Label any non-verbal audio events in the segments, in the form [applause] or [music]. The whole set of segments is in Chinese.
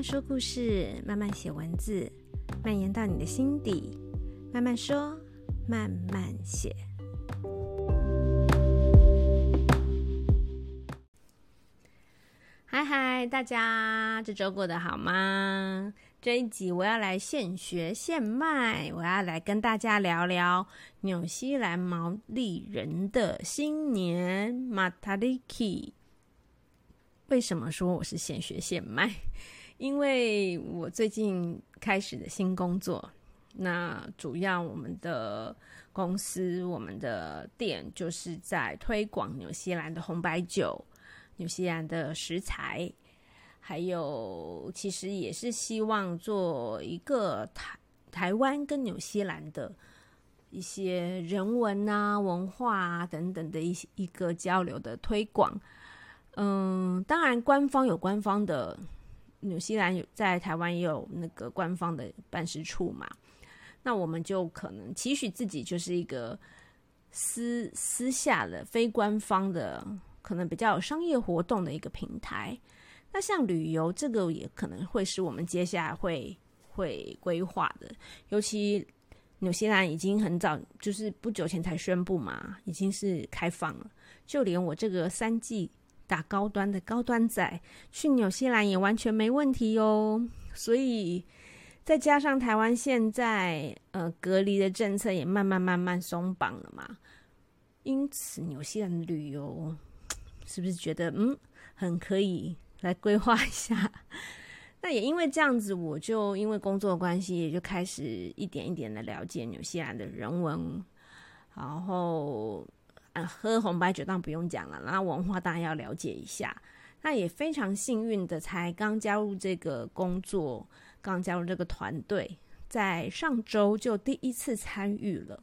慢说故事，慢慢写文字，蔓延到你的心底。慢慢说，慢慢写。嗨嗨，大家这周过得好吗？这一集我要来现学现卖，我要来跟大家聊聊纽西兰毛利人的新年 Matariki。为什么说我是现学现卖？因为我最近开始的新工作，那主要我们的公司、我们的店就是在推广纽西兰的红白酒、纽西兰的食材，还有其实也是希望做一个台台湾跟纽西兰的一些人文啊、文化啊等等的一一个交流的推广。嗯，当然，官方有官方的，纽西兰有在台湾也有那个官方的办事处嘛。那我们就可能期许自己就是一个私私下的非官方的，可能比较有商业活动的一个平台。那像旅游这个也可能会是我们接下来会会规划的，尤其纽西兰已经很早，就是不久前才宣布嘛，已经是开放了，就连我这个三季。打高端的高端仔去纽西兰也完全没问题哟，所以再加上台湾现在呃隔离的政策也慢慢慢慢松绑了嘛，因此纽西兰旅游是不是觉得嗯很可以来规划一下？[laughs] 那也因为这样子，我就因为工作关系，也就开始一点一点的了解纽西兰的人文，然后。喝红白酒当然不用讲了，那文化当然要了解一下。那也非常幸运的，才刚加入这个工作，刚加入这个团队，在上周就第一次参与了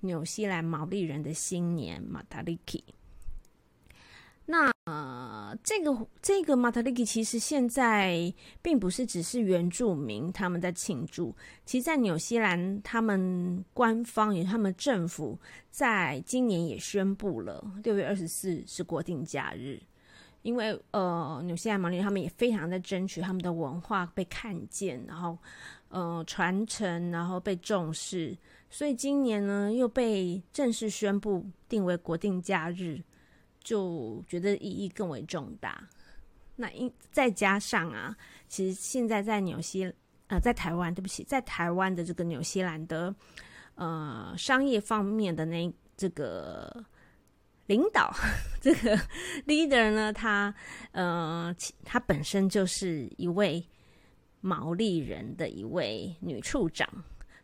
纽西兰毛利人的新年马塔利奇。那呃，这个这个 Matariki 其实现在并不是只是原住民他们在庆祝，其实，在纽西兰他们官方也他们政府在今年也宣布了六月二十四是国定假日，因为呃，纽西兰毛利他们也非常在争取他们的文化被看见，然后呃传承，然后被重视，所以今年呢又被正式宣布定为国定假日。就觉得意义更为重大。那因再加上啊，其实现在在纽西呃，在台湾，对不起，在台湾的这个纽西兰的呃商业方面的那这个领导，[laughs] 这个 leader 呢，他呃，他本身就是一位毛利人的一位女处长，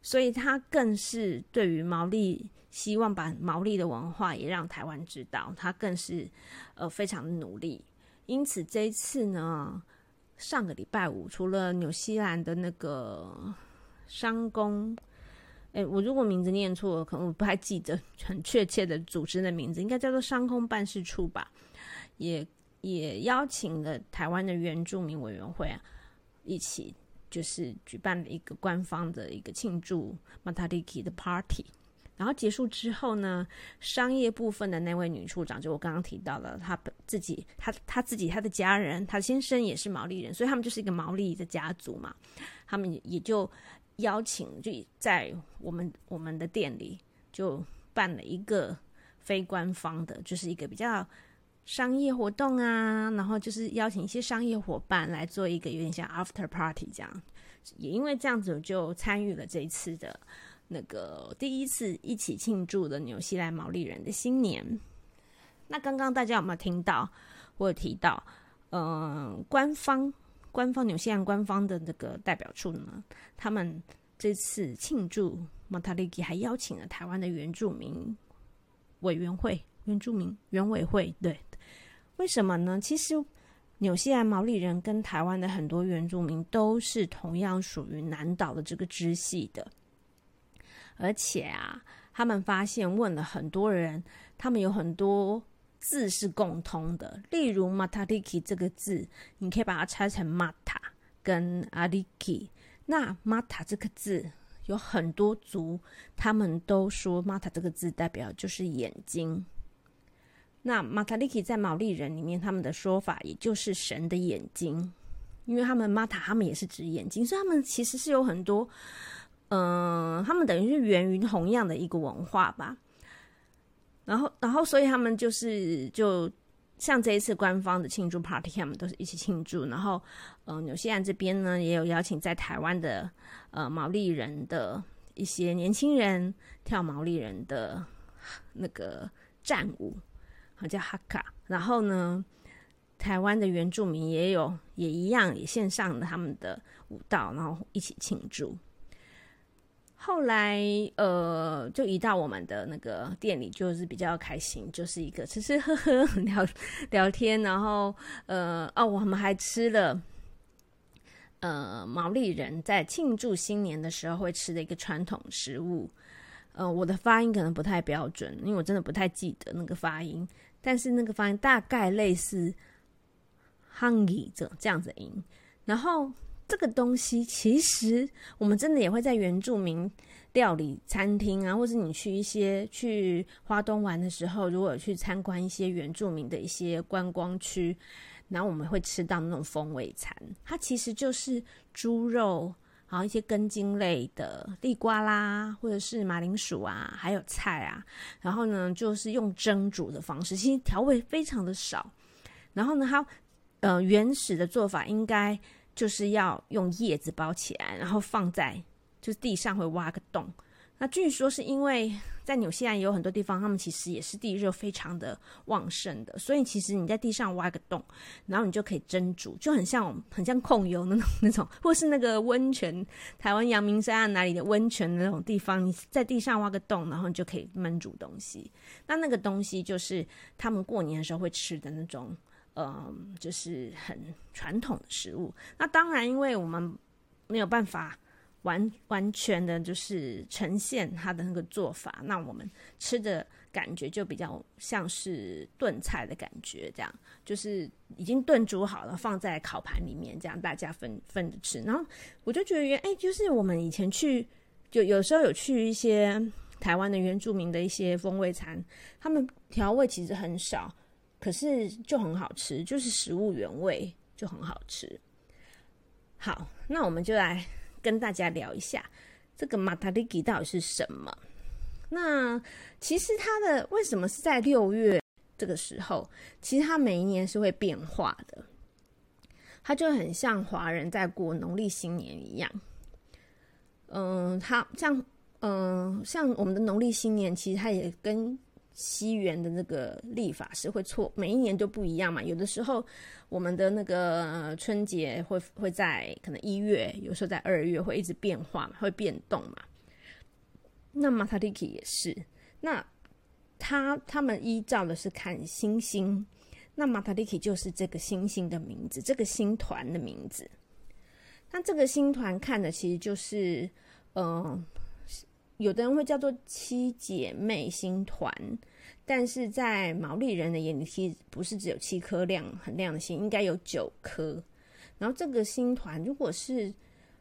所以他更是对于毛利。希望把毛利的文化也让台湾知道，他更是呃非常的努力。因此这一次呢，上个礼拜五，除了纽西兰的那个商工，哎，我如果名字念错，可能我不太记得很确切的组织的名字，应该叫做商工办事处吧。也也邀请了台湾的原住民委员会啊，一起就是举办了一个官方的一个庆祝 Matariki 的 party。然后结束之后呢，商业部分的那位女处长，就我刚刚提到了，她自己，她她自己，她的家人，她先生也是毛利人，所以他们就是一个毛利的家族嘛。他们也就邀请，就在我们我们的店里就办了一个非官方的，就是一个比较商业活动啊，然后就是邀请一些商业伙伴来做一个有点像 after party 这样。也因为这样子，就参与了这一次的。那个第一次一起庆祝的纽西兰毛利人的新年，那刚刚大家有没有听到？我有提到，嗯、呃，官方官方纽西兰官方的这个代表处呢，他们这次庆祝 Matariki 还邀请了台湾的原住民委员会、原住民原委会。对，为什么呢？其实纽西兰毛利人跟台湾的很多原住民都是同样属于南岛的这个支系的。而且啊，他们发现问了很多人，他们有很多字是共通的。例如 Matariki 这个字，你可以把它拆成 Mata 跟 Ariki。那 Mata 这个字有很多族，他们都说 Mata 这个字代表就是眼睛。那 Matariki 在毛利人里面，他们的说法也就是神的眼睛。因为他们玛塔他们也是指眼睛，所以他们其实是有很多，嗯、他们等于是源于同样的一个文化吧。然后，然后，所以他们就是就像这一次官方的庆祝 party，他们都是一起庆祝。然后，嗯、呃，纽西兰这边呢也有邀请在台湾的呃毛利人的一些年轻人跳毛利人的那个战舞，好叫哈卡。然后呢，台湾的原住民也有，也一样，也献上了他们的舞蹈，然后一起庆祝。后来，呃，就移到我们的那个店里，就是比较开心，就是一个吃吃喝喝聊聊天，然后，呃，哦，我们还吃了，呃，毛利人在庆祝新年的时候会吃的一个传统食物。呃，我的发音可能不太标准，因为我真的不太记得那个发音，但是那个发音大概类似。hungy 这这样子音，然后这个东西其实我们真的也会在原住民料理餐厅啊，或者你去一些去花东玩的时候，如果去参观一些原住民的一些观光区，然后我们会吃到那种风味餐，它其实就是猪肉，然后一些根茎类的地瓜啦，或者是马铃薯啊，还有菜啊，然后呢就是用蒸煮的方式，其实调味非常的少，然后呢它。呃，原始的做法应该就是要用叶子包起来，然后放在就是地上会挖个洞。那据说是因为在纽西兰有很多地方，他们其实也是地热非常的旺盛的，所以其实你在地上挖个洞，然后你就可以蒸煮，就很像很像控油那种那种，或是那个温泉，台湾阳明山啊哪里的温泉那种地方，你在地上挖个洞，然后你就可以焖煮东西。那那个东西就是他们过年的时候会吃的那种。嗯，就是很传统的食物。那当然，因为我们没有办法完完全的，就是呈现它的那个做法。那我们吃的感觉就比较像是炖菜的感觉，这样就是已经炖煮好了，放在烤盘里面，这样大家分分着吃。然后我就觉得，哎，就是我们以前去，就有时候有去一些台湾的原住民的一些风味餐，他们调味其实很少。可是就很好吃，就是食物原味就很好吃。好，那我们就来跟大家聊一下这个马塔里基到底是什么。那其实它的为什么是在六月这个时候？其实它每一年是会变化的，它就很像华人在过农历新年一样。嗯，它像嗯像我们的农历新年，其实它也跟。西元的那个历法是会错，每一年都不一样嘛。有的时候我们的那个春节会会在可能一月，有时候在二月会一直变化嘛，会变动嘛。那马塔里基也是，那他他们依照的是看星星，那马塔里基就是这个星星的名字，这个星团的名字。那这个星团看的其实就是，嗯、有的人会叫做七姐妹星团，但是在毛利人的眼里，其实不是只有七颗亮很亮的星，应该有九颗。然后这个星团，如果是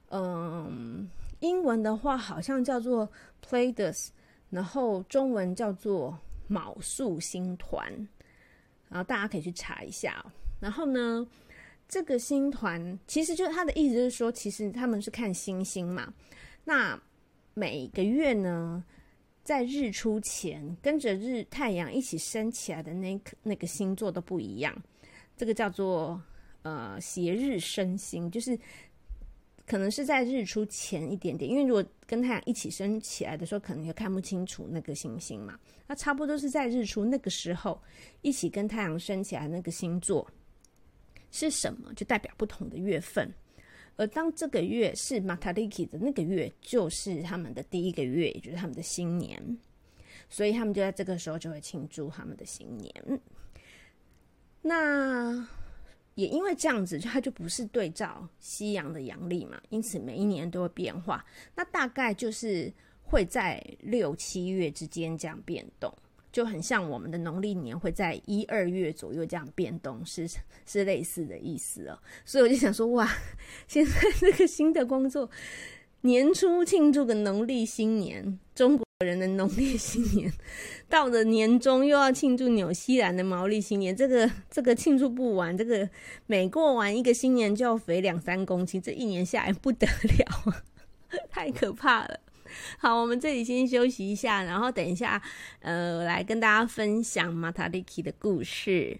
嗯英文的话，好像叫做 Pleiades，然后中文叫做昴宿星团。然后大家可以去查一下哦。然后呢，这个星团其实就是他的意思，就是说，其实他们是看星星嘛。那每个月呢，在日出前跟着日太阳一起升起来的那那个星座都不一样，这个叫做呃斜日升星，就是可能是在日出前一点点，因为如果跟太阳一起升起来的时候，可能就看不清楚那个星星嘛。那差不多是在日出那个时候一起跟太阳升起来那个星座是什么，就代表不同的月份。而当这个月是马塔里基的那个月，就是他们的第一个月，也就是他们的新年，所以他们就在这个时候就会庆祝他们的新年。那也因为这样子，它就不是对照西洋的阳历嘛，因此每一年都会变化。那大概就是会在六七月之间这样变动。就很像我们的农历年会在一二月左右这样变动，是是类似的意思哦。所以我就想说，哇，现在这个新的工作，年初庆祝个农历新年，中国人的农历新年，到了年终又要庆祝纽西兰的毛利新年，这个这个庆祝不完，这个每过完一个新年就要肥两三公斤，这一年下来不得了，[laughs] 太可怕了。[laughs] 好，我们这里先休息一下，然后等一下，呃，来跟大家分享马塔里奇的故事。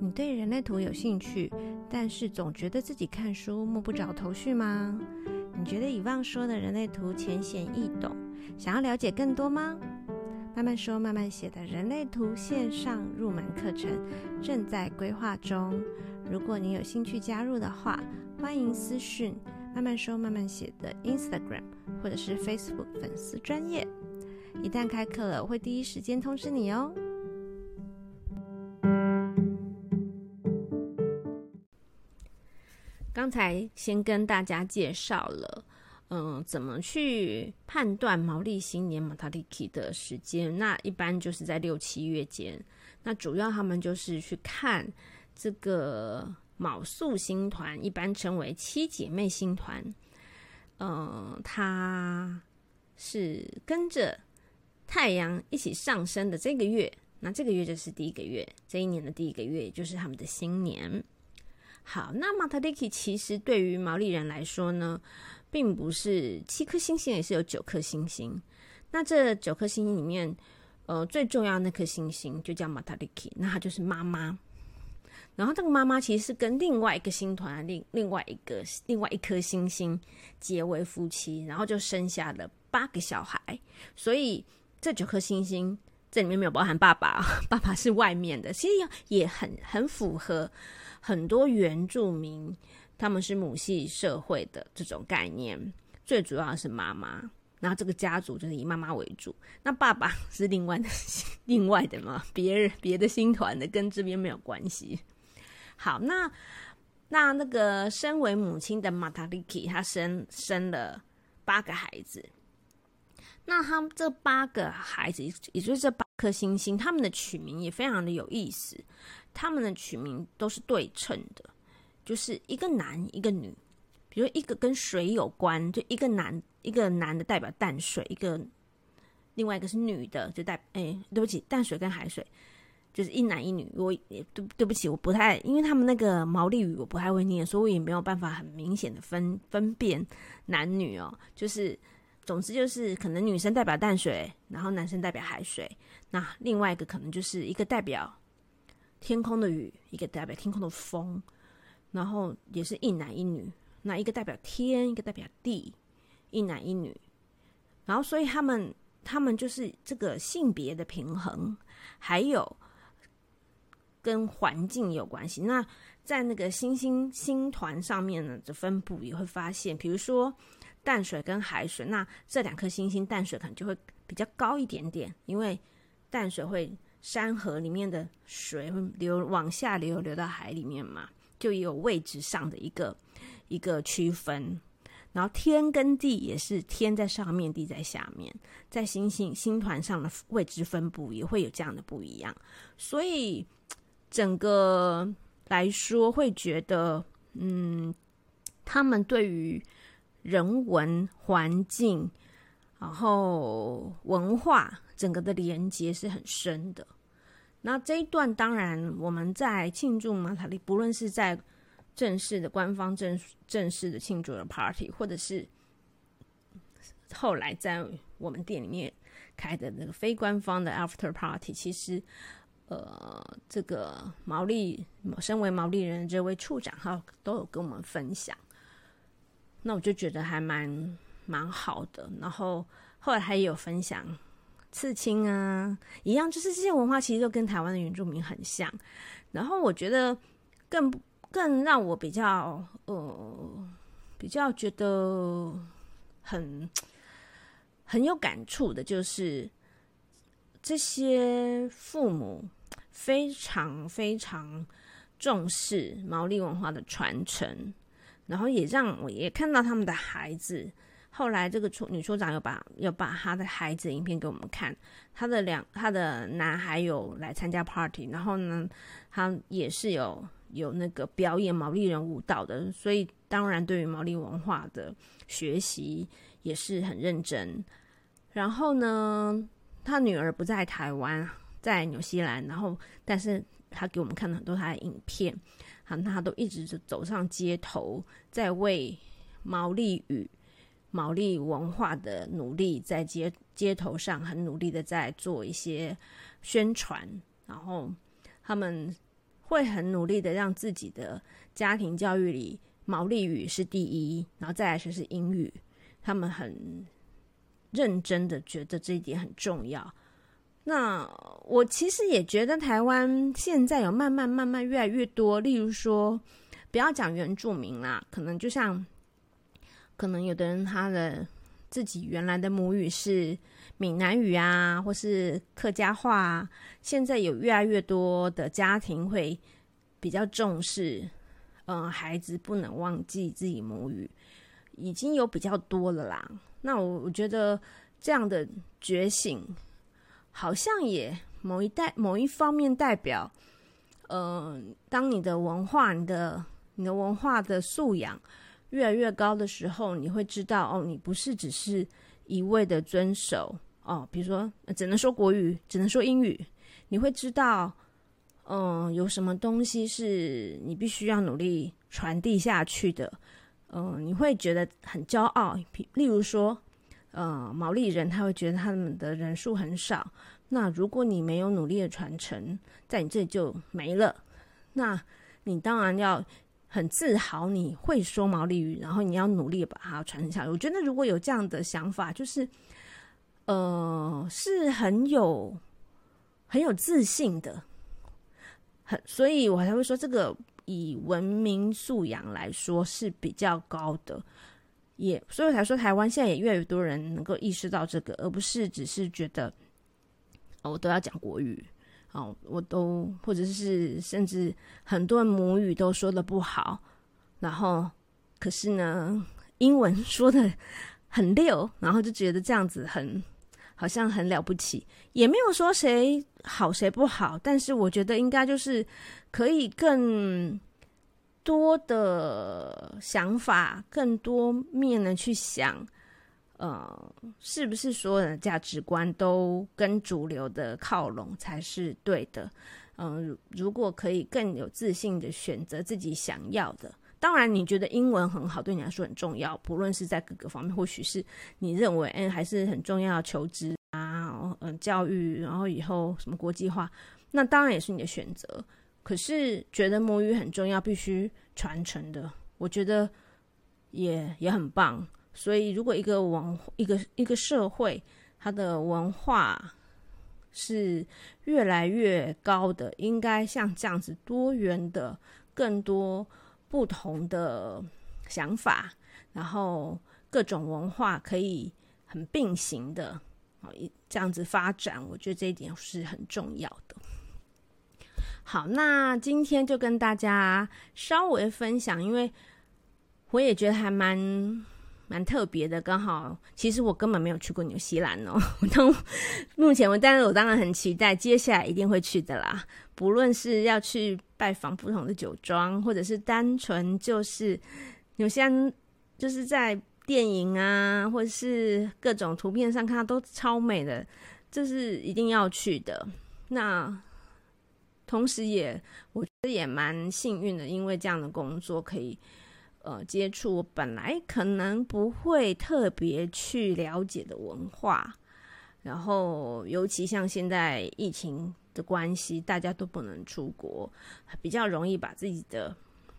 你对人类图有兴趣，但是总觉得自己看书摸不着头绪吗？你觉得以往说的人类图浅显易懂，想要了解更多吗？慢慢说，慢慢写的人类图线上入门课程正在规划中。如果你有兴趣加入的话，欢迎私讯慢慢说慢慢写的 Instagram 或者是 Facebook 粉丝专业。一旦开课了，我会第一时间通知你哦。刚才先跟大家介绍了，嗯，怎么去判断毛利新年马塔里奇的时间？那一般就是在六七月间。那主要他们就是去看。这个昴宿星团一般称为七姐妹星团，嗯、呃，它是跟着太阳一起上升的这个月，那这个月就是第一个月，这一年的第一个月，就是他们的新年。好，那马塔里奇其实对于毛利人来说呢，并不是七颗星星，也是有九颗星星。那这九颗星星里面，呃，最重要那颗星星就叫马塔里奇，那它就是妈妈。然后这个妈妈其实是跟另外一个星团另另外一个另外一颗星星结为夫妻，然后就生下了八个小孩。所以这九颗星星这里面没有包含爸爸，[laughs] 爸爸是外面的。其实也很很符合很多原住民他们是母系社会的这种概念。最主要的是妈妈，然后这个家族就是以妈妈为主。那爸爸是另外的另外的嘛，别人别的星团的，跟这边没有关系。好，那那那个身为母亲的马塔里奇，她生生了八个孩子。那他们这八个孩子，也就是这八颗星星，他们的取名也非常的有意思。他们的取名都是对称的，就是一个男一个女。比如一个跟水有关，就一个男一个男的代表淡水，一个另外一个是女的，就代哎，对不起，淡水跟海水。就是一男一女，我也对对不起，我不太，因为他们那个毛利语我不太会念，所以我也没有办法很明显的分分辨男女哦。就是，总之就是可能女生代表淡水，然后男生代表海水，那另外一个可能就是一个代表天空的雨，一个代表天空的风，然后也是一男一女，那一个代表天，一个代表地，一男一女，然后所以他们他们就是这个性别的平衡，还有。跟环境有关系。那在那个星星星团上面呢的分布也会发现，比如说淡水跟海水，那这两颗星星淡水可能就会比较高一点点，因为淡水会山河里面的水会流往下流，流到海里面嘛，就有位置上的一个一个区分。然后天跟地也是天在上面，地在下面，在星星星团上的位置分布也会有这样的不一样，所以。整个来说，会觉得，嗯，他们对于人文环境，然后文化整个的连接是很深的。那这一段，当然我们在庆祝马塔利，不论是在正式的官方正正式的庆祝的 party，或者是后来在我们店里面开的那个非官方的 after party，其实。呃，这个毛利，身为毛利人这位处长，他都有跟我们分享，那我就觉得还蛮蛮好的。然后后来还有分享刺青啊，一样，就是这些文化其实都跟台湾的原住民很像。然后我觉得更更让我比较呃比较觉得很很有感触的，就是。这些父母非常非常重视毛利文化的传承，然后也让我也看到他们的孩子。后来这个处女处长又把又把他的孩子影片给我们看，他的两他的男孩有来参加 party，然后呢，他也是有有那个表演毛利人舞蹈的，所以当然对于毛利文化的学习也是很认真。然后呢，他女儿不在台湾，在纽西兰，然后但是他给我们看了很多他的影片，好，他都一直走上街头，在为毛利语、毛利文化的努力，在街街头上很努力的在做一些宣传，然后他们。会很努力的让自己的家庭教育里毛利语是第一，然后再来就是英语。他们很认真的觉得这一点很重要。那我其实也觉得台湾现在有慢慢慢慢越来越多，例如说不要讲原住民啦，可能就像可能有的人他的自己原来的母语是。闽南语啊，或是客家话啊，现在有越来越多的家庭会比较重视，嗯，孩子不能忘记自己母语，已经有比较多了啦。那我我觉得这样的觉醒，好像也某一代某一方面代表，嗯，当你的文化、你的你的文化的素养越来越高的时候，你会知道哦，你不是只是。一味的遵守哦，比如说只能说国语，只能说英语，你会知道，嗯，有什么东西是你必须要努力传递下去的，嗯，你会觉得很骄傲。例如说，呃，毛利人他会觉得他们的人数很少，那如果你没有努力的传承，在你这里就没了，那你当然要。很自豪你会说毛利语，然后你要努力把它传承下来。我觉得如果有这样的想法，就是呃，是很有很有自信的，很，所以我才会说这个以文明素养来说是比较高的，也所以我才说台湾现在也越来越多人能够意识到这个，而不是只是觉得哦，我都要讲国语。哦，我都或者是甚至很多母语都说的不好，然后可是呢，英文 [laughs] 说的很溜，然后就觉得这样子很好像很了不起，也没有说谁好谁不好，但是我觉得应该就是可以更多的想法，更多面的去想。呃，是不是所有的价值观都跟主流的靠拢才是对的？嗯、呃，如果可以更有自信的选择自己想要的，当然你觉得英文很好，对你来说很重要，不论是在各个方面，或许是你认为，嗯，还是很重要，求职啊，嗯，教育，然后以后什么国际化，那当然也是你的选择。可是觉得母语很重要，必须传承的，我觉得也也很棒。所以，如果一个文一个一个社会，它的文化是越来越高的，应该像这样子多元的、更多不同的想法，然后各种文化可以很并行的，啊，这样子发展，我觉得这一点是很重要的。好，那今天就跟大家稍微分享，因为我也觉得还蛮。蛮特别的，刚好其实我根本没有去过纽西兰哦。[laughs] 当目前我，但是我当然很期待，接下来一定会去的啦。不论是要去拜访不同的酒庄，或者是单纯就是纽西兰，就是在电影啊，或者是各种图片上看到都超美的，这是一定要去的。那同时也我觉得也蛮幸运的，因为这样的工作可以。呃，接触本来可能不会特别去了解的文化，然后尤其像现在疫情的关系，大家都不能出国，比较容易把自己的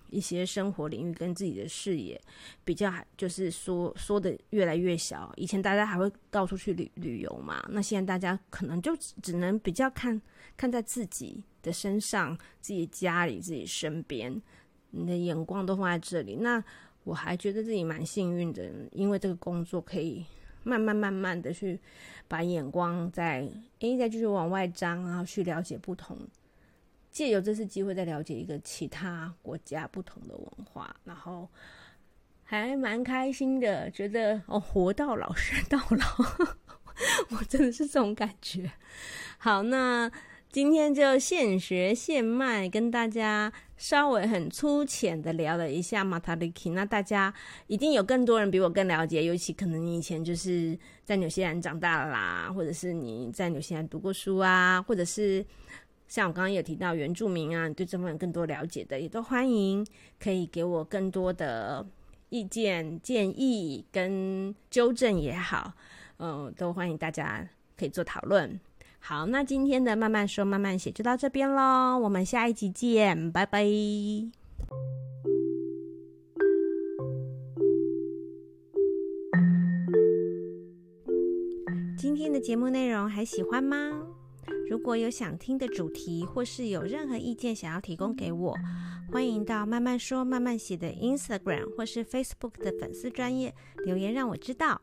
一些生活领域跟自己的视野比较就是缩缩的越来越小。以前大家还会到处去旅旅游嘛，那现在大家可能就只能比较看看在自己的身上，自己家里，自己身边。你的眼光都放在这里，那我还觉得自己蛮幸运的，因为这个工作可以慢慢慢慢的去把眼光再诶再继续往外张，然后去了解不同，借由这次机会再了解一个其他国家不同的文化，然后还蛮开心的，觉得哦活到老学到老，[laughs] 我真的是这种感觉。好，那今天就现学现卖跟大家。稍微很粗浅的聊了一下 Matariki，那大家一定有更多人比我更了解，尤其可能你以前就是在纽西兰长大啦，或者是你在纽西兰读过书啊，或者是像我刚刚有提到原住民啊，对这方面更多了解的，也都欢迎可以给我更多的意见建议跟纠正也好，嗯、都欢迎大家可以做讨论。好，那今天的慢慢说慢慢写就到这边喽，我们下一集见，拜拜。今天的节目内容还喜欢吗？如果有想听的主题，或是有任何意见想要提供给我，欢迎到慢慢说慢慢写的 Instagram 或是 Facebook 的粉丝专业留言让我知道。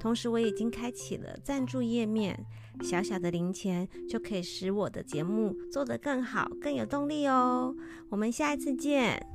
同时，我已经开启了赞助页面。小小的零钱就可以使我的节目做得更好，更有动力哦。我们下一次见。